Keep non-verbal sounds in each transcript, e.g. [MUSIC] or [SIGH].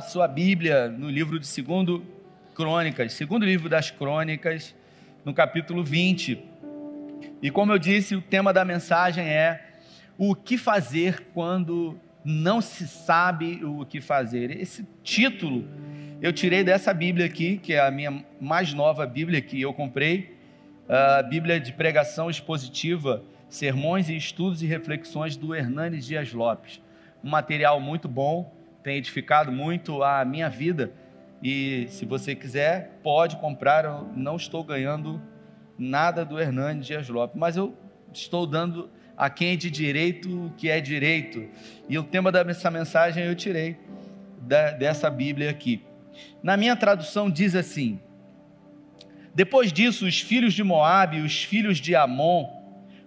sua Bíblia no livro de segundo Crônicas, segundo livro das Crônicas, no capítulo 20. E como eu disse, o tema da mensagem é o que fazer quando não se sabe o que fazer. Esse título eu tirei dessa Bíblia aqui, que é a minha mais nova Bíblia que eu comprei, a Bíblia de pregação expositiva, sermões e estudos e reflexões do Hernanes Dias Lopes. Um material muito bom, tem edificado muito a minha vida. E se você quiser, pode comprar. Eu não estou ganhando nada do Hernandes Dias Lopes, mas eu estou dando a quem é de direito o que é direito. E o tema dessa mensagem eu tirei da, dessa Bíblia aqui. Na minha tradução diz assim: Depois disso, os filhos de Moabe e os filhos de Amon,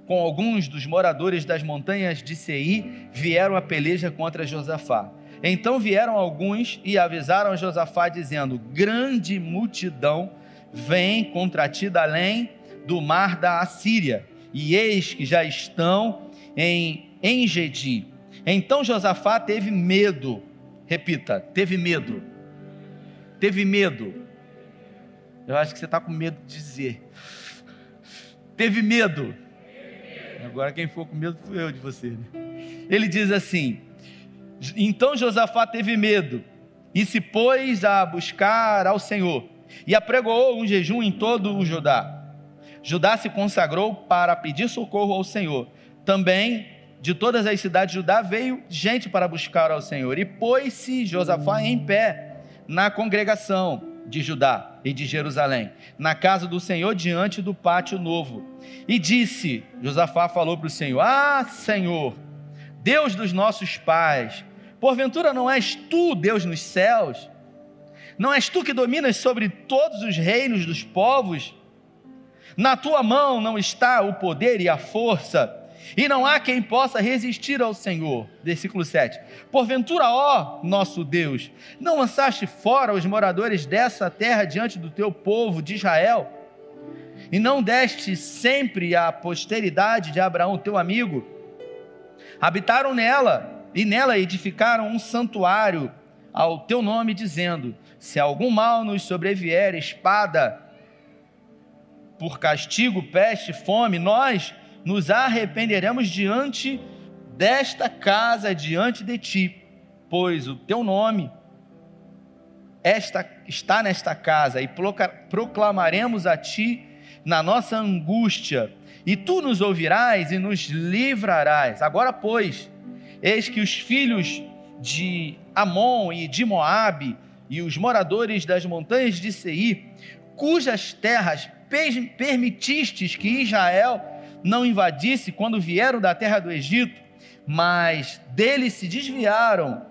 com alguns dos moradores das montanhas de Seir, vieram a peleja contra Josafá. Então vieram alguns e avisaram Josafá, dizendo: Grande multidão vem contra ti da além do mar da Assíria, e eis que já estão em Engedi. Então Josafá teve medo. Repita, teve medo. Teve medo. Eu acho que você está com medo de dizer. Teve medo. Agora quem ficou com medo fui eu de você. Né? Ele diz assim: Então Josafá teve medo e se pôs a buscar ao Senhor e apregoou um jejum em todo o Judá. Judá se consagrou para pedir socorro ao Senhor. Também de todas as cidades de Judá veio gente para buscar ao Senhor. E pôs-se Josafá em pé na congregação de Judá e de Jerusalém, na casa do Senhor diante do pátio novo. E disse: Josafá falou para o Senhor: Ah, Senhor, Deus dos nossos pais, porventura não és tu, Deus nos céus? Não és tu que dominas sobre todos os reinos dos povos? Na tua mão não está o poder e a força, e não há quem possa resistir ao Senhor. Versículo 7. Porventura, ó nosso Deus, não lançaste fora os moradores dessa terra diante do teu povo de Israel? E não deste sempre à posteridade de Abraão, teu amigo? Habitaram nela, e nela edificaram um santuário ao teu nome, dizendo: Se algum mal nos sobrevier, espada, por castigo, peste, fome, nós nos arrependeremos diante desta casa, diante de ti, pois o teu nome esta, está nesta casa, e proclamaremos a ti na nossa angústia, e tu nos ouvirás e nos livrarás. Agora, pois, eis que os filhos de Amon e de Moabe e os moradores das montanhas de Seir, cujas terras permitistes que Israel não invadisse quando vieram da terra do Egito, mas deles se desviaram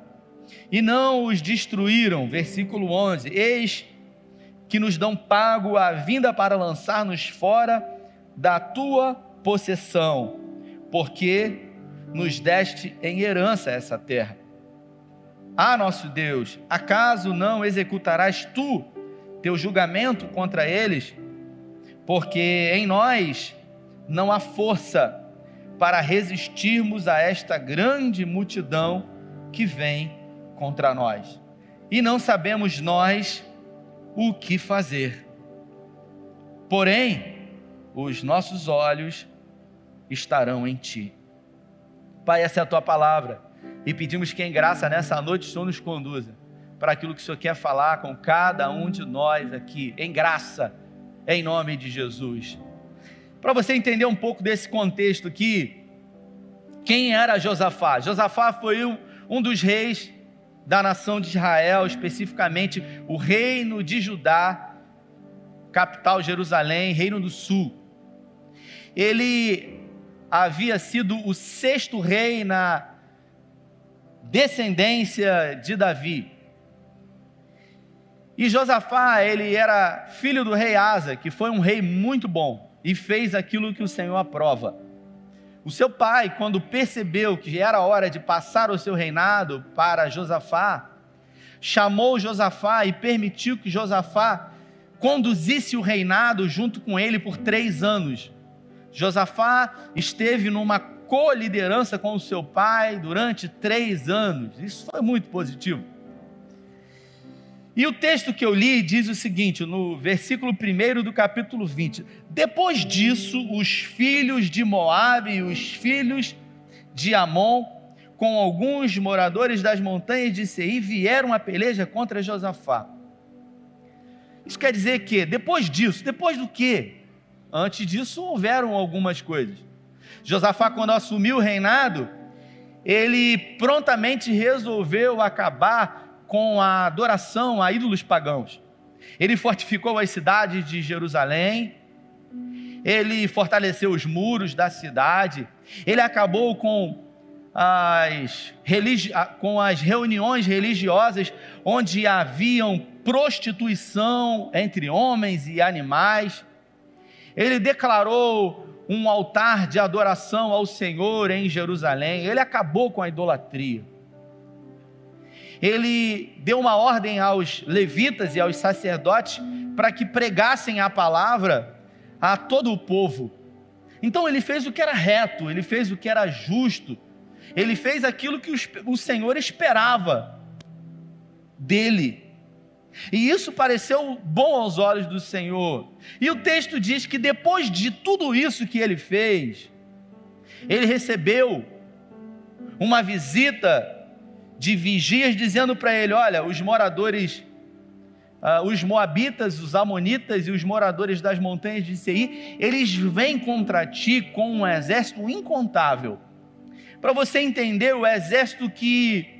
e não os destruíram. Versículo 11: Eis que nos dão pago a vinda para lançar-nos fora da tua possessão, porque nos deste em herança essa terra. Ah, nosso Deus, acaso não executarás tu teu julgamento contra eles? porque em nós não há força para resistirmos a esta grande multidão que vem contra nós. E não sabemos nós o que fazer. Porém, os nossos olhos estarão em ti. Pai, essa é a tua palavra. E pedimos que em graça nessa noite o Senhor nos conduza para aquilo que o Senhor quer falar com cada um de nós aqui, em graça em nome de Jesus. Para você entender um pouco desse contexto aqui, quem era Josafá? Josafá foi um, um dos reis da nação de Israel, especificamente o reino de Judá, capital Jerusalém, reino do sul. Ele havia sido o sexto rei na descendência de Davi. E Josafá, ele era filho do rei Asa, que foi um rei muito bom e fez aquilo que o Senhor aprova. O seu pai, quando percebeu que era hora de passar o seu reinado para Josafá, chamou Josafá e permitiu que Josafá conduzisse o reinado junto com ele por três anos. Josafá esteve numa co-liderança com o seu pai durante três anos. Isso foi muito positivo. E o texto que eu li diz o seguinte, no versículo 1 do capítulo 20: Depois disso, os filhos de Moabe e os filhos de Amon, com alguns moradores das montanhas de Seir, vieram a peleja contra Josafá. Isso quer dizer que, depois disso, depois do que? Antes disso, houveram algumas coisas. Josafá, quando assumiu o reinado, ele prontamente resolveu acabar com a adoração a ídolos pagãos. Ele fortificou as cidades de Jerusalém, ele fortaleceu os muros da cidade, ele acabou com as, religi com as reuniões religiosas onde haviam prostituição entre homens e animais. Ele declarou um altar de adoração ao Senhor em Jerusalém. Ele acabou com a idolatria ele deu uma ordem aos levitas e aos sacerdotes para que pregassem a palavra a todo o povo. Então ele fez o que era reto, ele fez o que era justo, ele fez aquilo que o Senhor esperava dele. E isso pareceu bom aos olhos do Senhor. E o texto diz que depois de tudo isso que ele fez, ele recebeu uma visita de vigias dizendo para ele: Olha, os moradores, uh, os moabitas, os amonitas e os moradores das montanhas de Seir, eles vêm contra ti com um exército incontável. Para você entender o exército que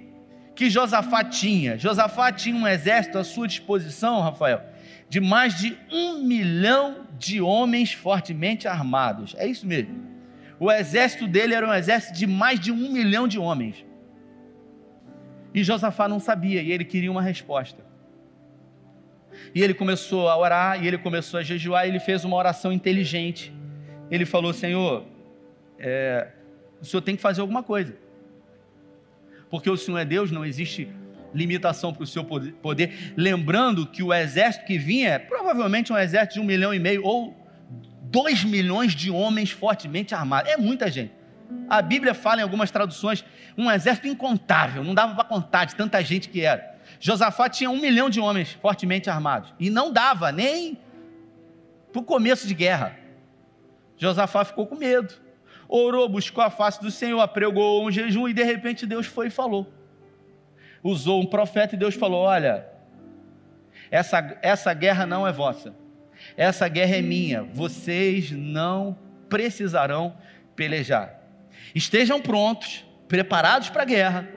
que Josafá tinha. Josafá tinha um exército à sua disposição, Rafael, de mais de um milhão de homens fortemente armados. É isso mesmo. O exército dele era um exército de mais de um milhão de homens. E Josafá não sabia, e ele queria uma resposta. E ele começou a orar, e ele começou a jejuar, e ele fez uma oração inteligente. Ele falou: Senhor, é, o senhor tem que fazer alguma coisa porque o Senhor é Deus, não existe limitação para o seu poder. Lembrando que o exército que vinha é provavelmente um exército de um milhão e meio ou dois milhões de homens fortemente armados. É muita gente. A Bíblia fala em algumas traduções um exército incontável, não dava para contar de tanta gente que era. Josafá tinha um milhão de homens fortemente armados e não dava nem para o começo de guerra. Josafá ficou com medo orou, buscou a face do Senhor, apregou um jejum e de repente Deus foi e falou. Usou um profeta e Deus falou: Olha, essa, essa guerra não é vossa, essa guerra é minha, vocês não precisarão pelejar. Estejam prontos, preparados para a guerra,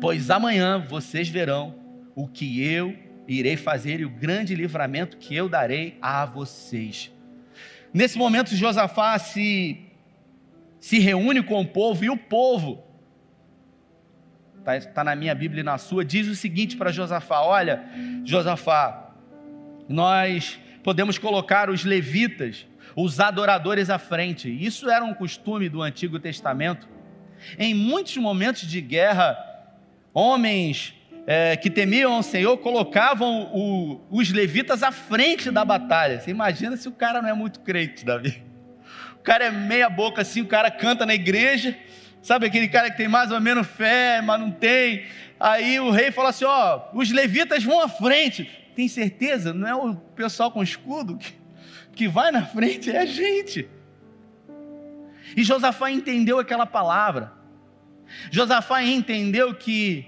pois amanhã vocês verão o que eu irei fazer e o grande livramento que eu darei a vocês. Nesse momento, Josafá se se reúne com o povo e o povo, está tá na minha Bíblia e na sua, diz o seguinte para Josafá: Olha, Josafá, nós podemos colocar os levitas, os adoradores à frente. Isso era um costume do Antigo Testamento. Em muitos momentos de guerra, homens é, que temiam o Senhor colocavam o, os levitas à frente da batalha. Você imagina se o cara não é muito crente, Davi cara é meia boca assim, o cara canta na igreja, sabe aquele cara que tem mais ou menos fé, mas não tem. Aí o rei fala assim: ó, os levitas vão à frente. Tem certeza? Não é o pessoal com escudo que, que vai na frente, é a gente. E Josafá entendeu aquela palavra. Josafá entendeu que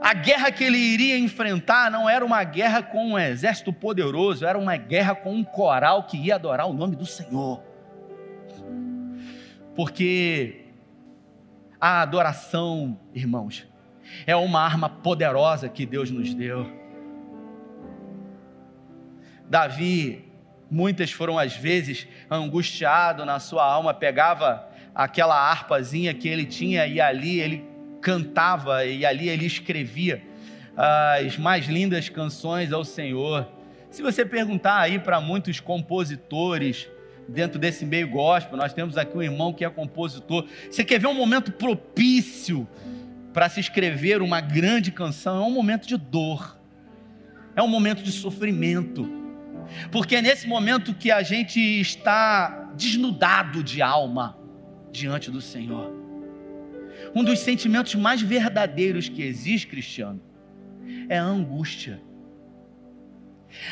a guerra que ele iria enfrentar não era uma guerra com um exército poderoso, era uma guerra com um coral que ia adorar o nome do Senhor porque a adoração, irmãos, é uma arma poderosa que Deus nos deu. Davi, muitas foram as vezes angustiado na sua alma, pegava aquela harpazinha que ele tinha e ali ele cantava e ali ele escrevia as mais lindas canções ao Senhor. Se você perguntar aí para muitos compositores, dentro desse meio gospel. Nós temos aqui um irmão que é compositor. Você quer ver um momento propício para se escrever uma grande canção? É um momento de dor, é um momento de sofrimento, porque é nesse momento que a gente está desnudado de alma diante do Senhor. Um dos sentimentos mais verdadeiros que existe, Cristiano, é a angústia.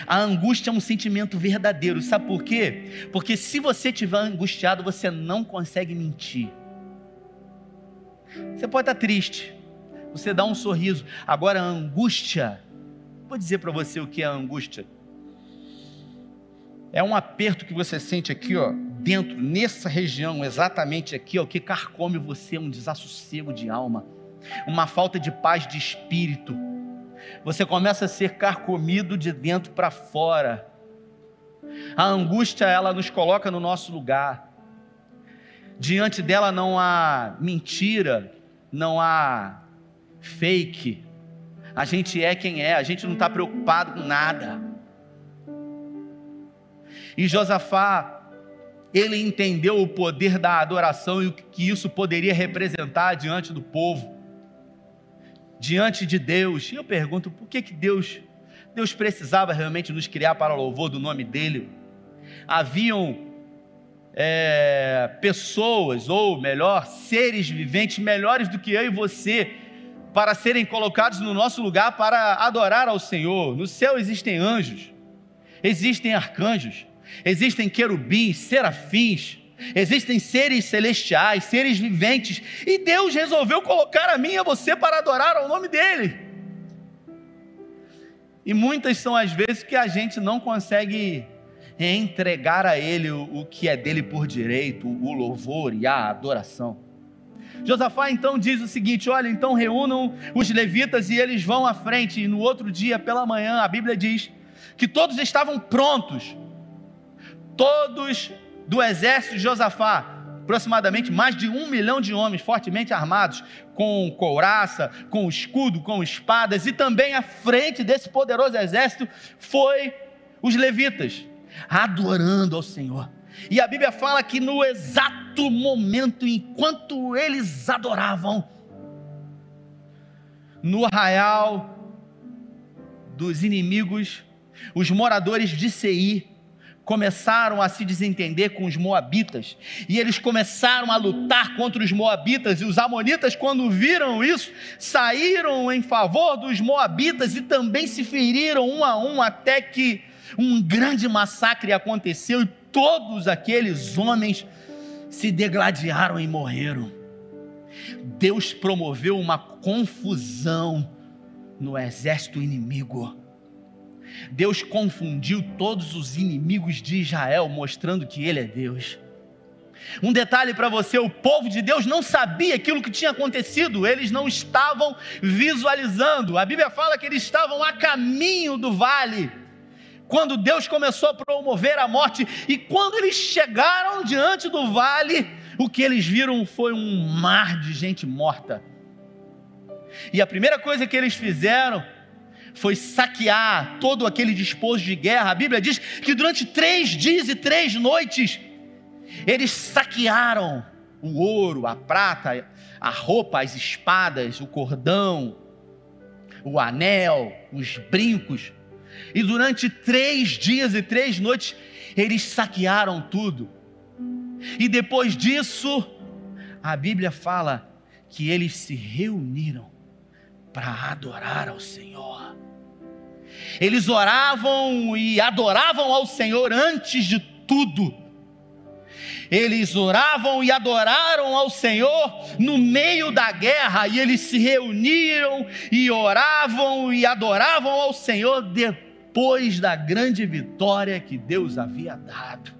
A angústia é um sentimento verdadeiro, sabe por quê? Porque se você estiver angustiado, você não consegue mentir. Você pode estar triste, você dá um sorriso. Agora, a angústia, vou dizer para você o que é a angústia. É um aperto que você sente aqui, ó, dentro, nessa região, exatamente aqui, ó, que carcome você, um desassossego de alma, uma falta de paz de espírito você começa a ser carcomido de dentro para fora. A angústia, ela nos coloca no nosso lugar. Diante dela não há mentira, não há fake. A gente é quem é, a gente não está preocupado com nada. E Josafá, ele entendeu o poder da adoração e o que isso poderia representar diante do povo diante de Deus. E eu pergunto, por que, que Deus, Deus precisava realmente nos criar para o louvor do nome dele? haviam é, pessoas, ou melhor, seres viventes melhores do que eu e você, para serem colocados no nosso lugar para adorar ao Senhor. No céu existem anjos, existem arcanjos, existem querubins, serafins, existem seres celestiais, seres viventes, e Deus resolveu colocar a mim e a você para adorar ao nome dEle. E muitas são as vezes que a gente não consegue entregar a Ele o, que é dele por direito, o louvor e a adoração. Josafá então diz o seguinte: olha, então reúnam os levitas e eles vão à frente. E no outro dia, pela manhã, a Bíblia diz que todos estavam prontos, todos do exército de Josafá, aproximadamente mais de um milhão de homens fortemente armados, com couraça, com escudo, com espadas, e também à frente desse poderoso exército foi os levitas, adorando ao Senhor. E a Bíblia fala que no exato momento, enquanto eles adoravam, no arraial dos inimigos, os moradores de Seir começaram a se desentender com os moabitas, e eles começaram a lutar contra os moabitas, e os amonitas, quando viram isso, saíram em favor dos moabitas e também se feriram um a um, até que um grande massacre aconteceu e todos aqueles homens se degladiaram e morreram. Deus promoveu uma confusão no exército inimigo. Deus confundiu todos os inimigos de Israel, mostrando que Ele é Deus. Um detalhe para você: o povo de Deus não sabia aquilo que tinha acontecido, eles não estavam visualizando. A Bíblia fala que eles estavam a caminho do vale quando Deus começou a promover a morte, e quando eles chegaram diante do vale, o que eles viram foi um mar de gente morta. E a primeira coisa que eles fizeram foi saquear todo aquele disposto de guerra. A Bíblia diz que durante três dias e três noites, eles saquearam o ouro, a prata, a roupa, as espadas, o cordão, o anel, os brincos, e durante três dias e três noites, eles saquearam tudo. E depois disso, a Bíblia fala que eles se reuniram para adorar ao Senhor. Eles oravam e adoravam ao Senhor antes de tudo. Eles oravam e adoraram ao Senhor no meio da guerra, e eles se reuniram e oravam e adoravam ao Senhor depois da grande vitória que Deus havia dado.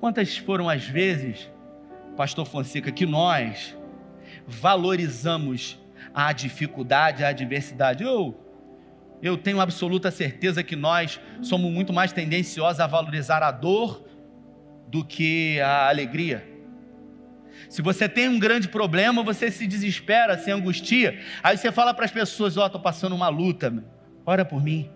Quantas foram as vezes, Pastor Fonseca, que nós valorizamos a dificuldade, a adversidade? Eu, eu tenho absoluta certeza que nós somos muito mais tendenciosos a valorizar a dor do que a alegria. Se você tem um grande problema, você se desespera, se angustia. Aí você fala para as pessoas: Ó, oh, estou passando uma luta ora por mim.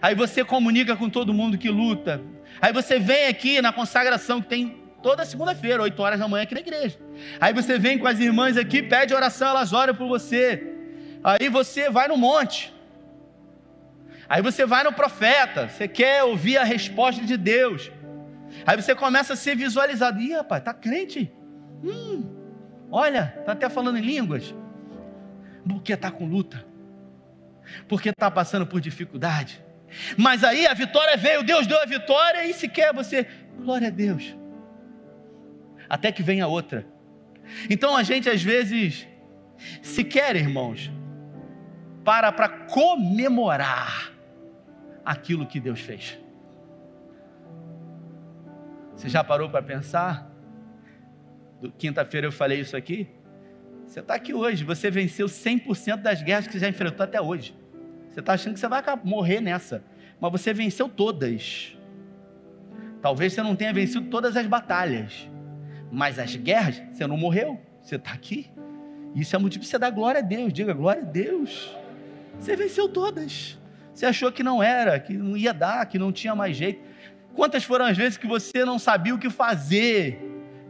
Aí você comunica com todo mundo que luta. Aí você vem aqui na consagração que tem toda segunda-feira, 8 horas da manhã aqui na igreja. Aí você vem com as irmãs aqui, pede oração, elas oram por você. Aí você vai no monte. Aí você vai no profeta, você quer ouvir a resposta de Deus. Aí você começa a ser visualizado. Ih, rapaz, tá crente? Hum, olha, tá até falando em línguas. Porque está com luta porque está passando por dificuldade. Mas aí a vitória veio, Deus deu a vitória e se quer você, glória a Deus. Até que venha outra. Então a gente às vezes se quer, irmãos, para para comemorar aquilo que Deus fez. Você já parou para pensar? Quinta-feira eu falei isso aqui. Você está aqui hoje, você venceu 100% das guerras que você já enfrentou até hoje. Você está achando que você vai morrer nessa, mas você venceu todas. Talvez você não tenha vencido todas as batalhas, mas as guerras, você não morreu, você está aqui. Isso é motivo para você dar glória a Deus. Diga glória a Deus. Você venceu todas. Você achou que não era, que não ia dar, que não tinha mais jeito. Quantas foram as vezes que você não sabia o que fazer?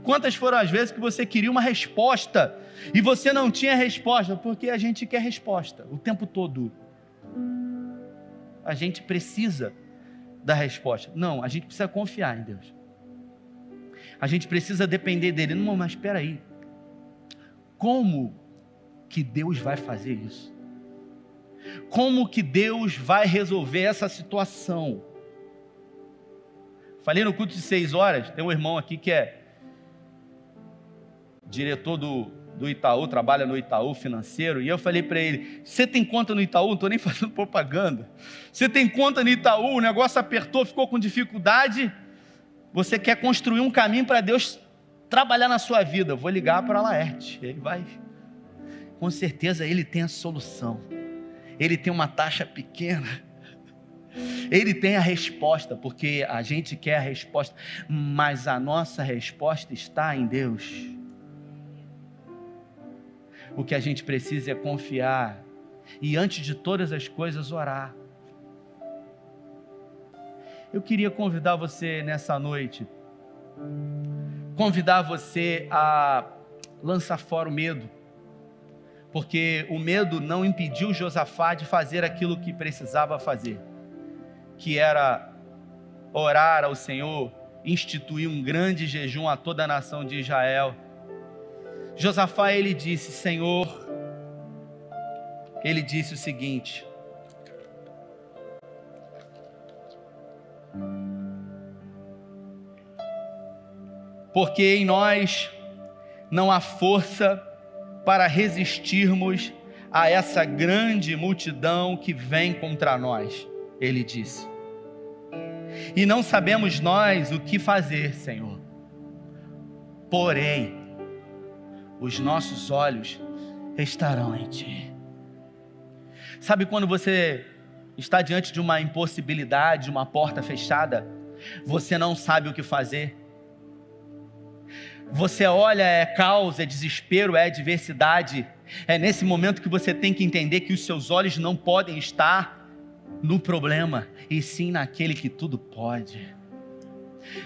Quantas foram as vezes que você queria uma resposta e você não tinha resposta? Porque a gente quer resposta o tempo todo a gente precisa da resposta. Não, a gente precisa confiar em Deus. A gente precisa depender dele. Não, mas espera aí. Como que Deus vai fazer isso? Como que Deus vai resolver essa situação? Falei no culto de seis horas, tem um irmão aqui que é diretor do, do Itaú, trabalha no Itaú financeiro, e eu falei para ele: Você tem conta no Itaú? Não estou nem [LAUGHS] fazendo propaganda. Você tem conta no Itaú? O negócio apertou, ficou com dificuldade. Você quer construir um caminho para Deus trabalhar na sua vida? Vou ligar para Laerte. Ele vai. Com certeza ele tem a solução. Ele tem uma taxa pequena. Ele tem a resposta, porque a gente quer a resposta, mas a nossa resposta está em Deus. O que a gente precisa é confiar e, antes de todas as coisas, orar. Eu queria convidar você nessa noite, convidar você a lançar fora o medo, porque o medo não impediu Josafá de fazer aquilo que precisava fazer, que era orar ao Senhor, instituir um grande jejum a toda a nação de Israel. Josafá ele disse: Senhor, ele disse o seguinte: Porque em nós não há força para resistirmos a essa grande multidão que vem contra nós, ele disse. E não sabemos nós o que fazer, Senhor. Porém, os nossos olhos estarão em Ti. Sabe quando você está diante de uma impossibilidade, uma porta fechada, você não sabe o que fazer? Você olha, é caos, é desespero, é adversidade. É nesse momento que você tem que entender que os seus olhos não podem estar no problema, e sim naquele que tudo pode.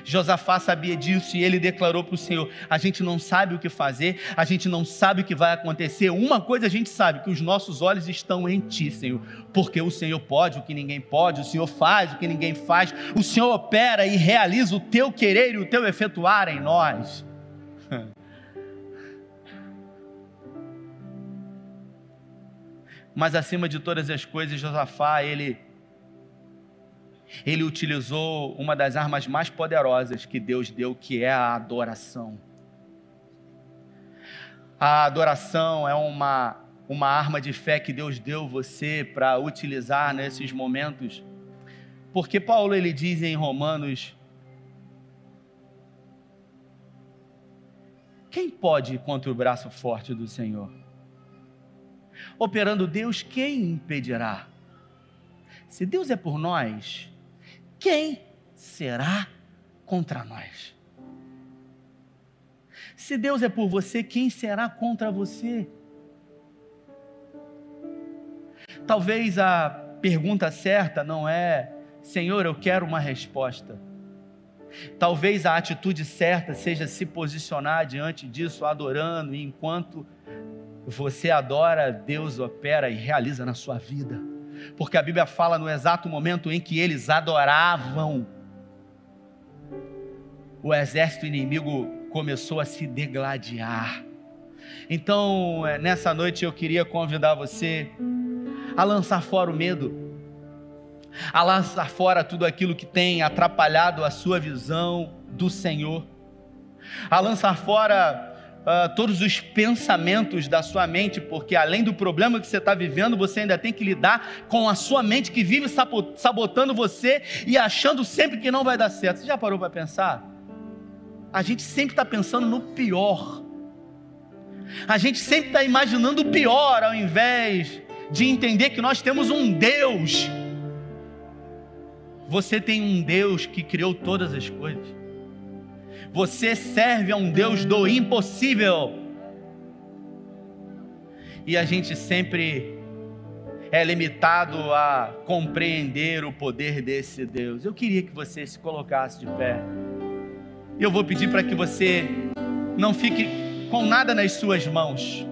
Josafá sabia disso e ele declarou para o Senhor: a gente não sabe o que fazer, a gente não sabe o que vai acontecer. Uma coisa a gente sabe: que os nossos olhos estão em Ti, Senhor, porque o Senhor pode o que ninguém pode, o Senhor faz o que ninguém faz, o Senhor opera e realiza o Teu querer e o Teu efetuar em nós. [LAUGHS] Mas acima de todas as coisas, Josafá, ele ele utilizou uma das armas mais poderosas que Deus deu, que é a adoração. A adoração é uma, uma arma de fé que Deus deu você para utilizar nesses momentos. Porque Paulo ele diz em Romanos: Quem pode contra o braço forte do Senhor? Operando Deus, quem impedirá? Se Deus é por nós, quem será contra nós? Se Deus é por você, quem será contra você? Talvez a pergunta certa não é, Senhor, eu quero uma resposta. Talvez a atitude certa seja se posicionar diante disso, adorando, e enquanto você adora, Deus opera e realiza na sua vida. Porque a Bíblia fala no exato momento em que eles adoravam, o exército inimigo começou a se degladiar. Então, é, nessa noite eu queria convidar você a lançar fora o medo, a lançar fora tudo aquilo que tem atrapalhado a sua visão do Senhor, a lançar fora uh, todos os pensamentos da sua mente, porque além do problema que você está vivendo, você ainda tem que lidar com a sua mente que vive sabotando você e achando sempre que não vai dar certo. Você já parou para pensar? A gente sempre está pensando no pior. A gente sempre está imaginando o pior ao invés de entender que nós temos um Deus. Você tem um Deus que criou todas as coisas. Você serve a um Deus do impossível. E a gente sempre é limitado a compreender o poder desse Deus. Eu queria que você se colocasse de pé. Eu vou pedir para que você não fique com nada nas suas mãos.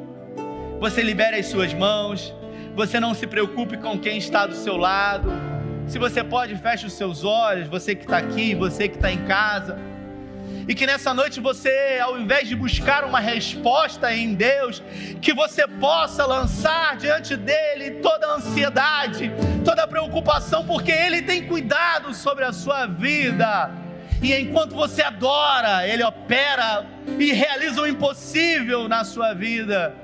Você libere as suas mãos. Você não se preocupe com quem está do seu lado. Se você pode, feche os seus olhos, você que está aqui, você que está em casa. E que nessa noite você, ao invés de buscar uma resposta em Deus, que você possa lançar diante dele toda a ansiedade, toda a preocupação, porque ele tem cuidado sobre a sua vida. E enquanto você adora, ele opera e realiza o impossível na sua vida.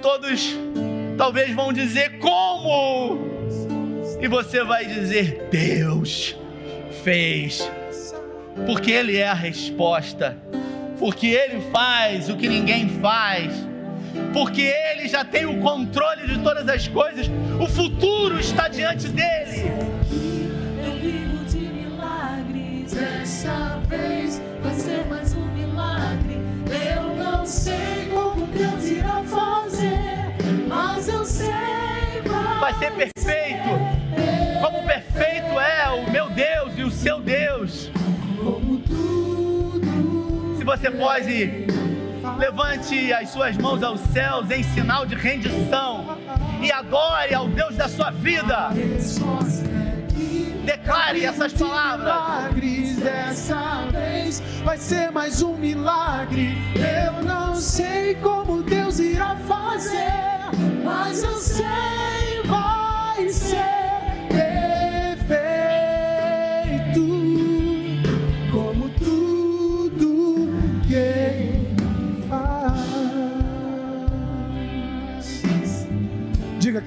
Todos talvez vão dizer como? E você vai dizer: Deus fez porque Ele é a resposta, porque Ele faz o que ninguém faz, porque Ele já tem o controle de todas as coisas, o futuro está diante dele. Eu vivo de milagres, dessa vez vai ser mais um milagre. Eu não sei como Deus irá fazer, mas eu sei vai ser perfeito. Como perfeito é o meu Deus e o seu Deus. Se você pode, levante as suas mãos aos céus em sinal de rendição e adore ao Deus da sua vida. Declare essas palavras. Dessa vez vai ser mais um milagre. Eu não sei como Deus irá fazer, mas eu sei vai ser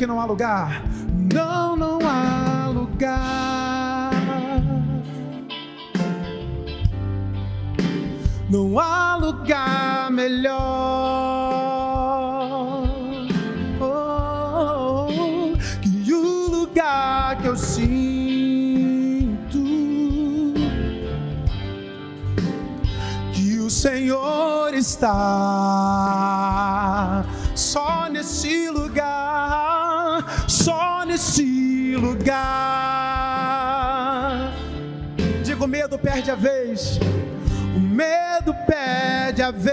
que não há lugar. Não, não há lugar. Não há lugar melhor Senhor está só nesse lugar, só nesse lugar. Digo, medo perde a vez. O medo perde a vez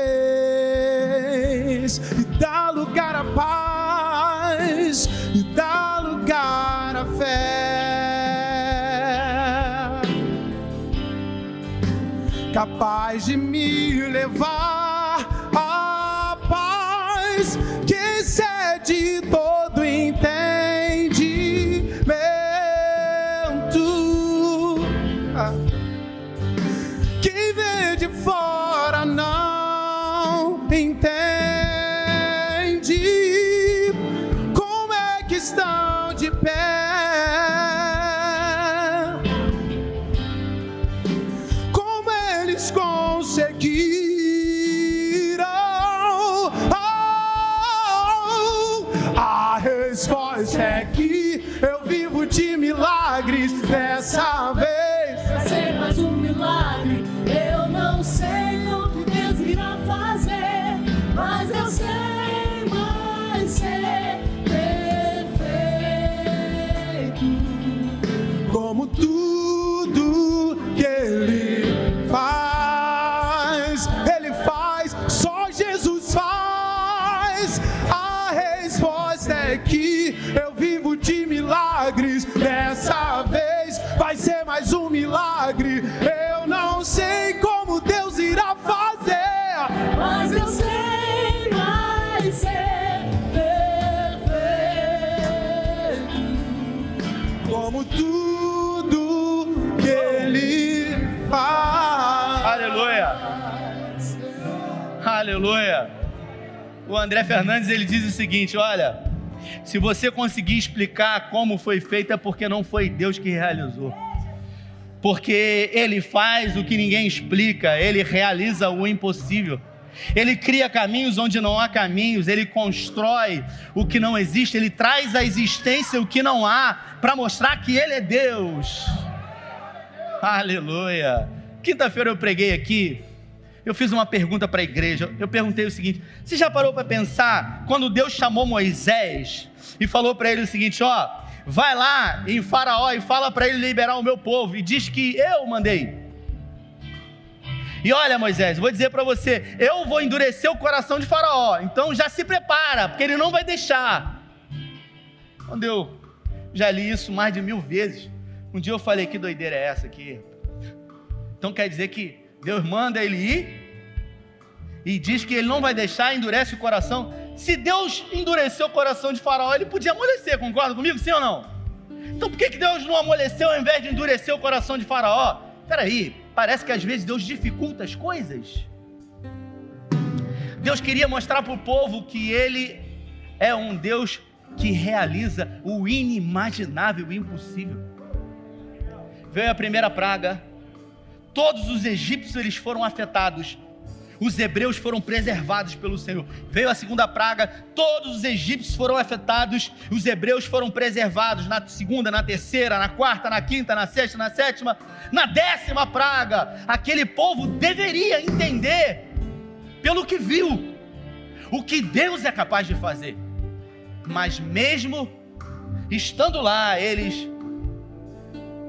e dá lugar à paz e dá lugar à fé. Capaz de me levar à paz que excede todo resposta é Aleluia. O André Fernandes ele diz o seguinte: olha, se você conseguir explicar como foi feito, é porque não foi Deus que realizou. Porque Ele faz o que ninguém explica, Ele realiza o impossível. Ele cria caminhos onde não há caminhos, Ele constrói o que não existe, Ele traz à existência o que não há, para mostrar que Ele é Deus. Aleluia. Quinta-feira eu preguei aqui, eu fiz uma pergunta para a igreja. Eu perguntei o seguinte: você já parou para pensar quando Deus chamou Moisés e falou para ele o seguinte: ó, vai lá em Faraó e fala para ele liberar o meu povo e diz que eu mandei. E olha, Moisés, vou dizer para você, eu vou endurecer o coração de Faraó. Então já se prepara, porque ele não vai deixar. Quando eu já li isso mais de mil vezes. Um dia eu falei: que doideira é essa aqui? Então quer dizer que Deus manda ele ir e diz que ele não vai deixar, endurece o coração. Se Deus endureceu o coração de Faraó, ele podia amolecer, concorda comigo, sim ou não? Então por que, que Deus não amoleceu ao invés de endurecer o coração de Faraó? Peraí, parece que às vezes Deus dificulta as coisas. Deus queria mostrar para o povo que Ele é um Deus que realiza o inimaginável, o impossível. Veio a primeira praga, todos os egípcios eles foram afetados, os hebreus foram preservados pelo Senhor. Veio a segunda praga, todos os egípcios foram afetados, os hebreus foram preservados na segunda, na terceira, na quarta, na quinta, na sexta, na sétima, na décima praga. Aquele povo deveria entender, pelo que viu, o que Deus é capaz de fazer. Mas mesmo estando lá, eles,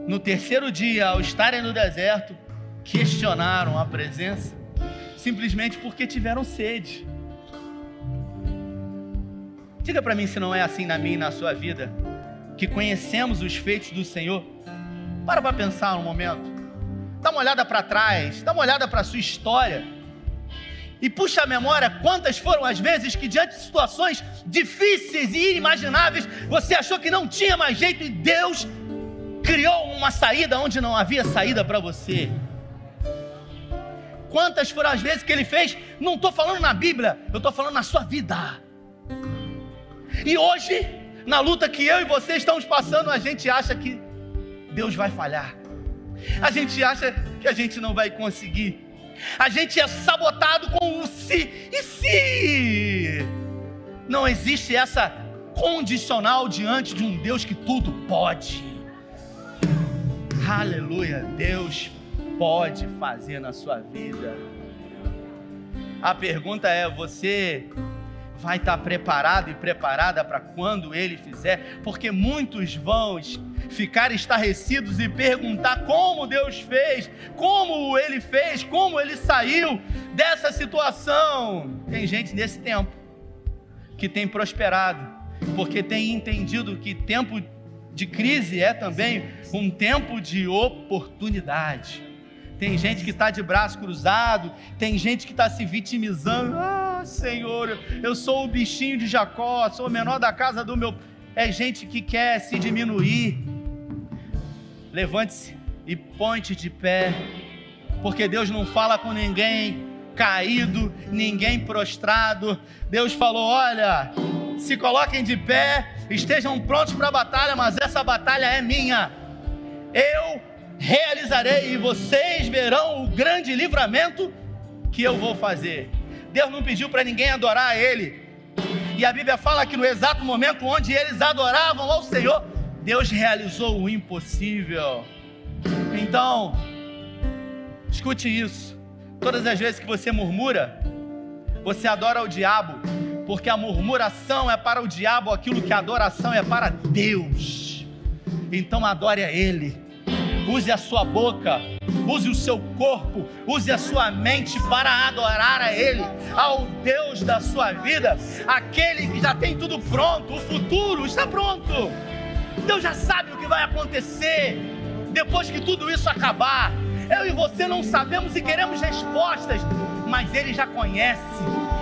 no terceiro dia, ao estarem no deserto, questionaram a presença simplesmente porque tiveram sede. Diga para mim se não é assim na minha e na sua vida, que conhecemos os feitos do Senhor. Para para pensar um momento. Dá uma olhada para trás, dá uma olhada para a sua história. E puxa a memória quantas foram as vezes que, diante de situações difíceis e inimagináveis, você achou que não tinha mais jeito e Deus criou uma saída onde não havia saída para você. Quantas foram as vezes que ele fez? Não estou falando na Bíblia, eu estou falando na sua vida. E hoje, na luta que eu e você estamos passando, a gente acha que Deus vai falhar. A gente acha que a gente não vai conseguir. A gente é sabotado com o se e se. Não existe essa condicional diante de um Deus que tudo pode. Aleluia, Deus pode fazer na sua vida. A pergunta é: você vai estar preparado e preparada para quando ele fizer? Porque muitos vão ficar estarrecidos e perguntar como Deus fez, como ele fez, como ele saiu dessa situação. Tem gente nesse tempo que tem prosperado, porque tem entendido que tempo de crise é também um tempo de oportunidade. Tem gente que está de braço cruzado, tem gente que está se vitimizando. Ah, Senhor, eu sou o bichinho de Jacó, sou o menor da casa do meu. É gente que quer se diminuir. Levante-se e ponte de pé, porque Deus não fala com ninguém caído, ninguém prostrado. Deus falou: olha, se coloquem de pé, estejam prontos para a batalha, mas essa batalha é minha. Eu realizarei e vocês verão o grande livramento que eu vou fazer. Deus não pediu para ninguém adorar a Ele. E a Bíblia fala que no exato momento onde eles adoravam ao Senhor, Deus realizou o impossível. Então, escute isso. Todas as vezes que você murmura, você adora o diabo, porque a murmuração é para o diabo aquilo que a adoração é para Deus. Então adore a Ele, use a sua boca, use o seu corpo, use a sua mente para adorar a Ele, ao Deus da sua vida, aquele que já tem tudo pronto, o futuro está pronto. Deus já sabe o que vai acontecer depois que tudo isso acabar. Eu e você não sabemos e queremos respostas, mas Ele já conhece,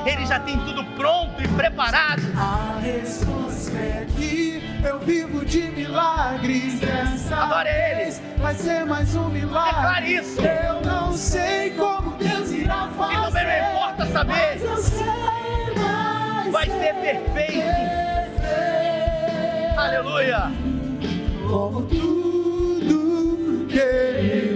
Ele já tem tudo pronto e preparado. A resposta é que eu vivo de milagres dessa Adore Ele. vez. Vai ser mais um milagre. Declare isso. Eu não sei como Deus irá fazer. E também não importa saber. Mas eu sei, vai, Vai ser perfeito. perfeito. Aleluia. Como tudo que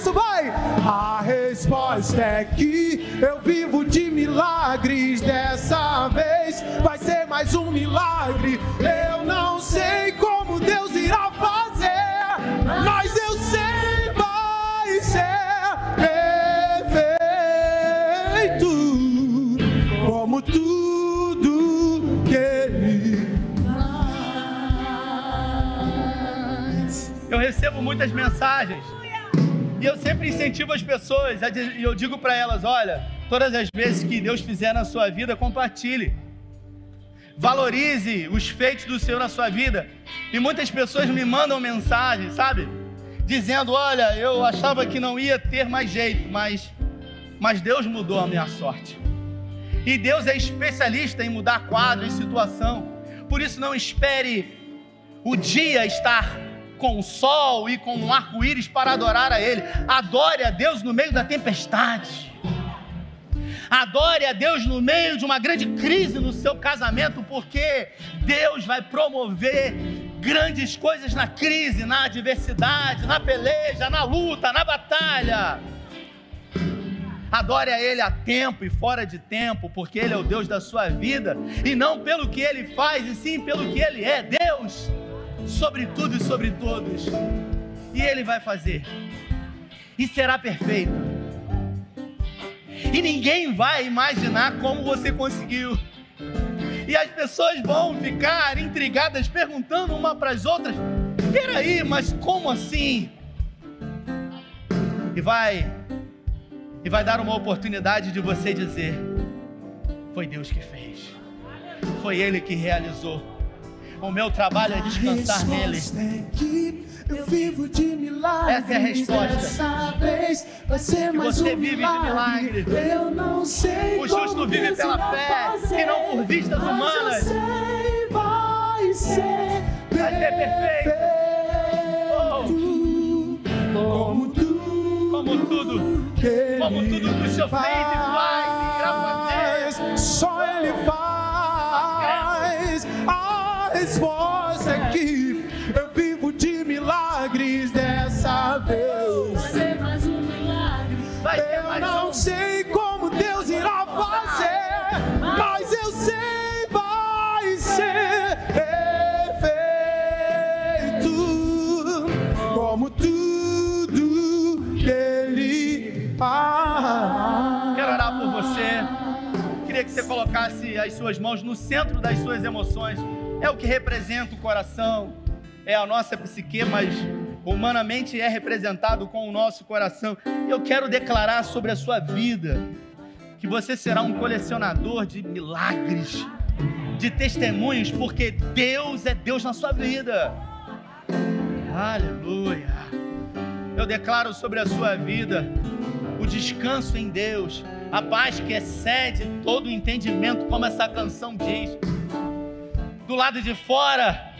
isso, vai! A resposta é que eu vivo de milagres dessa vez. Vai ser mais um milagre. Eu não sei como Deus irá fazer, mas eu sei vai ser perfeito como faz. Eu recebo muitas mensagens. E eu sempre incentivo as pessoas, e eu digo para elas: olha, Todas as vezes que Deus fizer na sua vida, compartilhe. Valorize os feitos do Senhor na sua vida. E muitas pessoas me mandam mensagem, sabe? Dizendo: Olha, eu achava que não ia ter mais jeito, mas, mas Deus mudou a minha sorte. E Deus é especialista em mudar quadro e situação. Por isso, não espere o dia estar com o sol e com um arco-íris para adorar a Ele. Adore a Deus no meio da tempestade. Adore a Deus no meio de uma grande crise no seu casamento, porque Deus vai promover grandes coisas na crise, na adversidade, na peleja, na luta, na batalha. Adore a Ele a tempo e fora de tempo, porque Ele é o Deus da sua vida, e não pelo que Ele faz, e sim pelo que Ele é. Deus sobre tudo e sobre todos. E Ele vai fazer. E será perfeito. E ninguém vai imaginar como você conseguiu. E as pessoas vão ficar intrigadas, perguntando uma para as outras: peraí, mas como assim? E vai, e vai dar uma oportunidade de você dizer: foi Deus que fez, foi Ele que realizou. O meu trabalho é descansar nele. É eu vivo de milagres. Essa é a resposta. Dessa vez vai ser mais você um vive milagre. de milagre. Eu não sei O justo vive pela fé fazer, e não por vistas humanas. Eu sei, vai ser Vai ser perfeito. perfeito. Como tudo. Como tudo. que Como tudo que o Senhor fez e e faz, Só Ele faz. Resposta é que eu vivo de milagres dessa Vai vez. ser mais um milagre. Vai ter Eu mais não um. sei como Deus irá fazer, mas eu sei vai ser perfeito, como tudo que Ele faz. Quero orar por você. Queria que você colocasse as suas mãos no centro das suas emoções. É o que representa o coração, é a nossa psique, mas humanamente é representado com o nosso coração. Eu quero declarar sobre a sua vida que você será um colecionador de milagres, de testemunhos, porque Deus é Deus na sua vida. Aleluia. Eu declaro sobre a sua vida o descanso em Deus, a paz que excede todo o entendimento, como essa canção diz. Do lado de fora,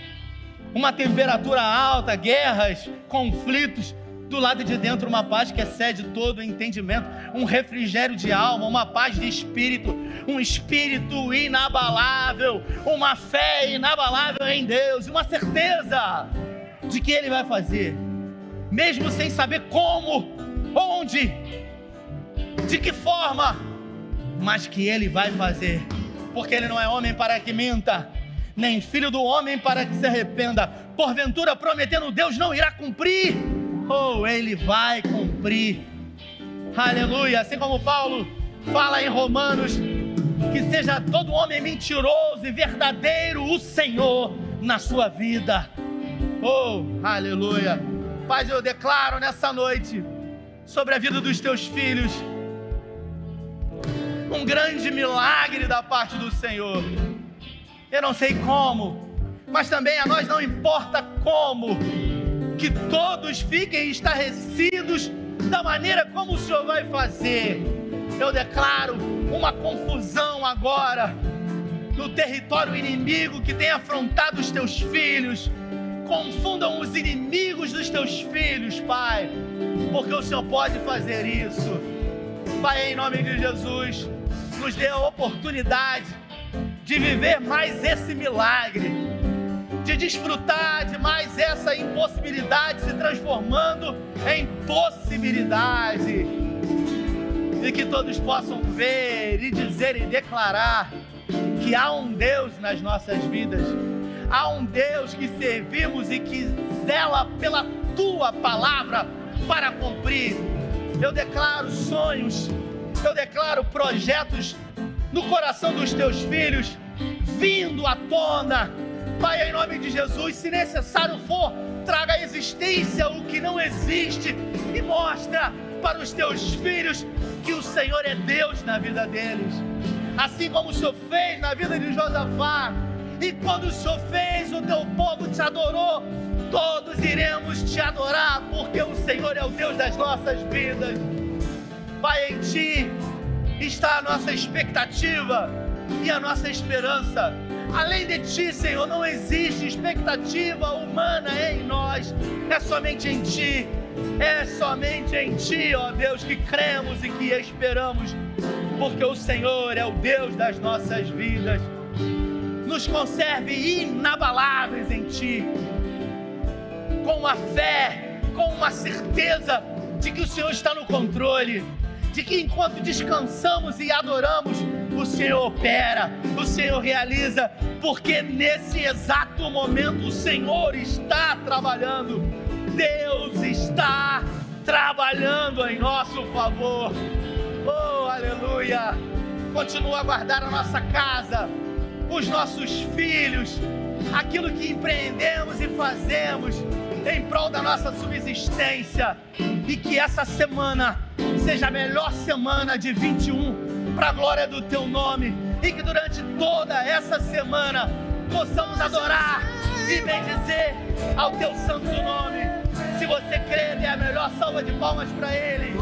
uma temperatura alta, guerras, conflitos. Do lado de dentro, uma paz que excede todo o entendimento, um refrigério de alma, uma paz de espírito, um espírito inabalável, uma fé inabalável em Deus, uma certeza de que Ele vai fazer, mesmo sem saber como, onde, de que forma, mas que Ele vai fazer, porque Ele não é homem para que minta, nem filho do homem para que se arrependa. Porventura, prometendo Deus não irá cumprir, ou Ele vai cumprir. Aleluia. Assim como Paulo fala em Romanos, que seja todo homem mentiroso e verdadeiro o Senhor na sua vida. Oh, aleluia. Pai, eu declaro nessa noite sobre a vida dos teus filhos um grande milagre da parte do Senhor. Eu não sei como, mas também a nós não importa como, que todos fiquem estarrecidos da maneira como o Senhor vai fazer. Eu declaro uma confusão agora no território inimigo que tem afrontado os teus filhos. Confundam os inimigos dos teus filhos, Pai, porque o Senhor pode fazer isso. Pai, em nome de Jesus, nos dê a oportunidade de viver mais esse milagre, de desfrutar de mais essa impossibilidade se transformando em possibilidade, e que todos possam ver e dizer e declarar que há um Deus nas nossas vidas, há um Deus que servimos e que zela pela tua palavra para cumprir. Eu declaro sonhos, eu declaro projetos no coração dos teus filhos, vindo à tona. Pai, em nome de Jesus, se necessário for, traga à existência o que não existe e mostra para os teus filhos que o Senhor é Deus na vida deles. Assim como o Senhor fez na vida de Josafá. E quando o Senhor fez, o teu povo te adorou. Todos iremos te adorar, porque o Senhor é o Deus das nossas vidas. Pai, em Ti está a nossa expectativa e a nossa esperança. Além de Ti, Senhor, não existe expectativa humana em nós, é somente em Ti. É somente em Ti, ó Deus, que cremos e que esperamos, porque o Senhor é o Deus das nossas vidas. Nos conserve inabaláveis em Ti, com uma fé, com uma certeza de que o Senhor está no controle, de que enquanto descansamos e adoramos, o Senhor opera, o Senhor realiza, porque nesse exato momento o Senhor está trabalhando, Deus está trabalhando em nosso favor. Oh, aleluia! Continua a guardar a nossa casa, os nossos filhos, aquilo que empreendemos e fazemos em prol da nossa subsistência e que essa semana seja a melhor semana de 21 para a glória do teu nome e que durante toda essa semana possamos adorar e bendizer ao teu santo nome. Se você crê, dê a melhor salva de palmas para ele.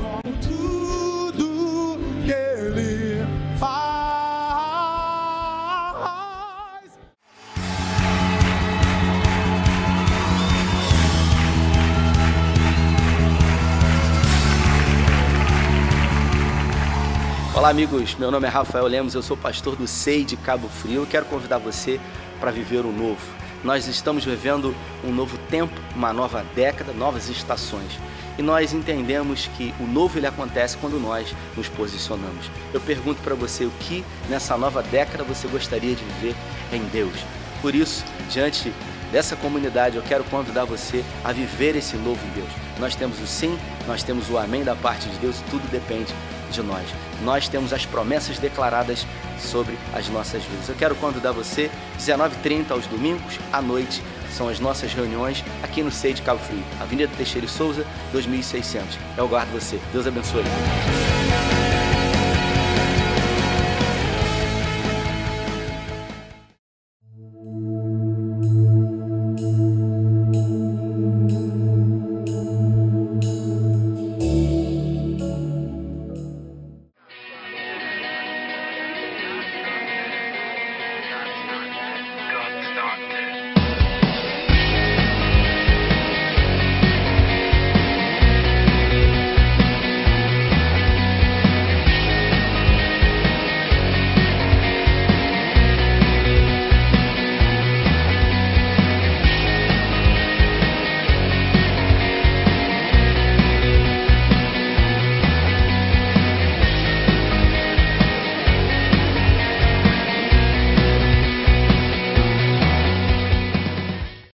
Olá, amigos. Meu nome é Rafael Lemos, eu sou pastor do SEI de Cabo Frio. Eu quero convidar você para viver o novo. Nós estamos vivendo um novo tempo, uma nova década, novas estações. E nós entendemos que o novo ele acontece quando nós nos posicionamos. Eu pergunto para você o que nessa nova década você gostaria de viver em Deus. Por isso, diante dessa comunidade, eu quero convidar você a viver esse novo em Deus. Nós temos o sim, nós temos o amém da parte de Deus, tudo depende de nós. Nós temos as promessas declaradas sobre as nossas vidas. Eu quero convidar você, 19h30 aos domingos, à noite, são as nossas reuniões aqui no SEI de Cabo Frio, Avenida Teixeira e Souza, 2600. Eu guardo você. Deus abençoe.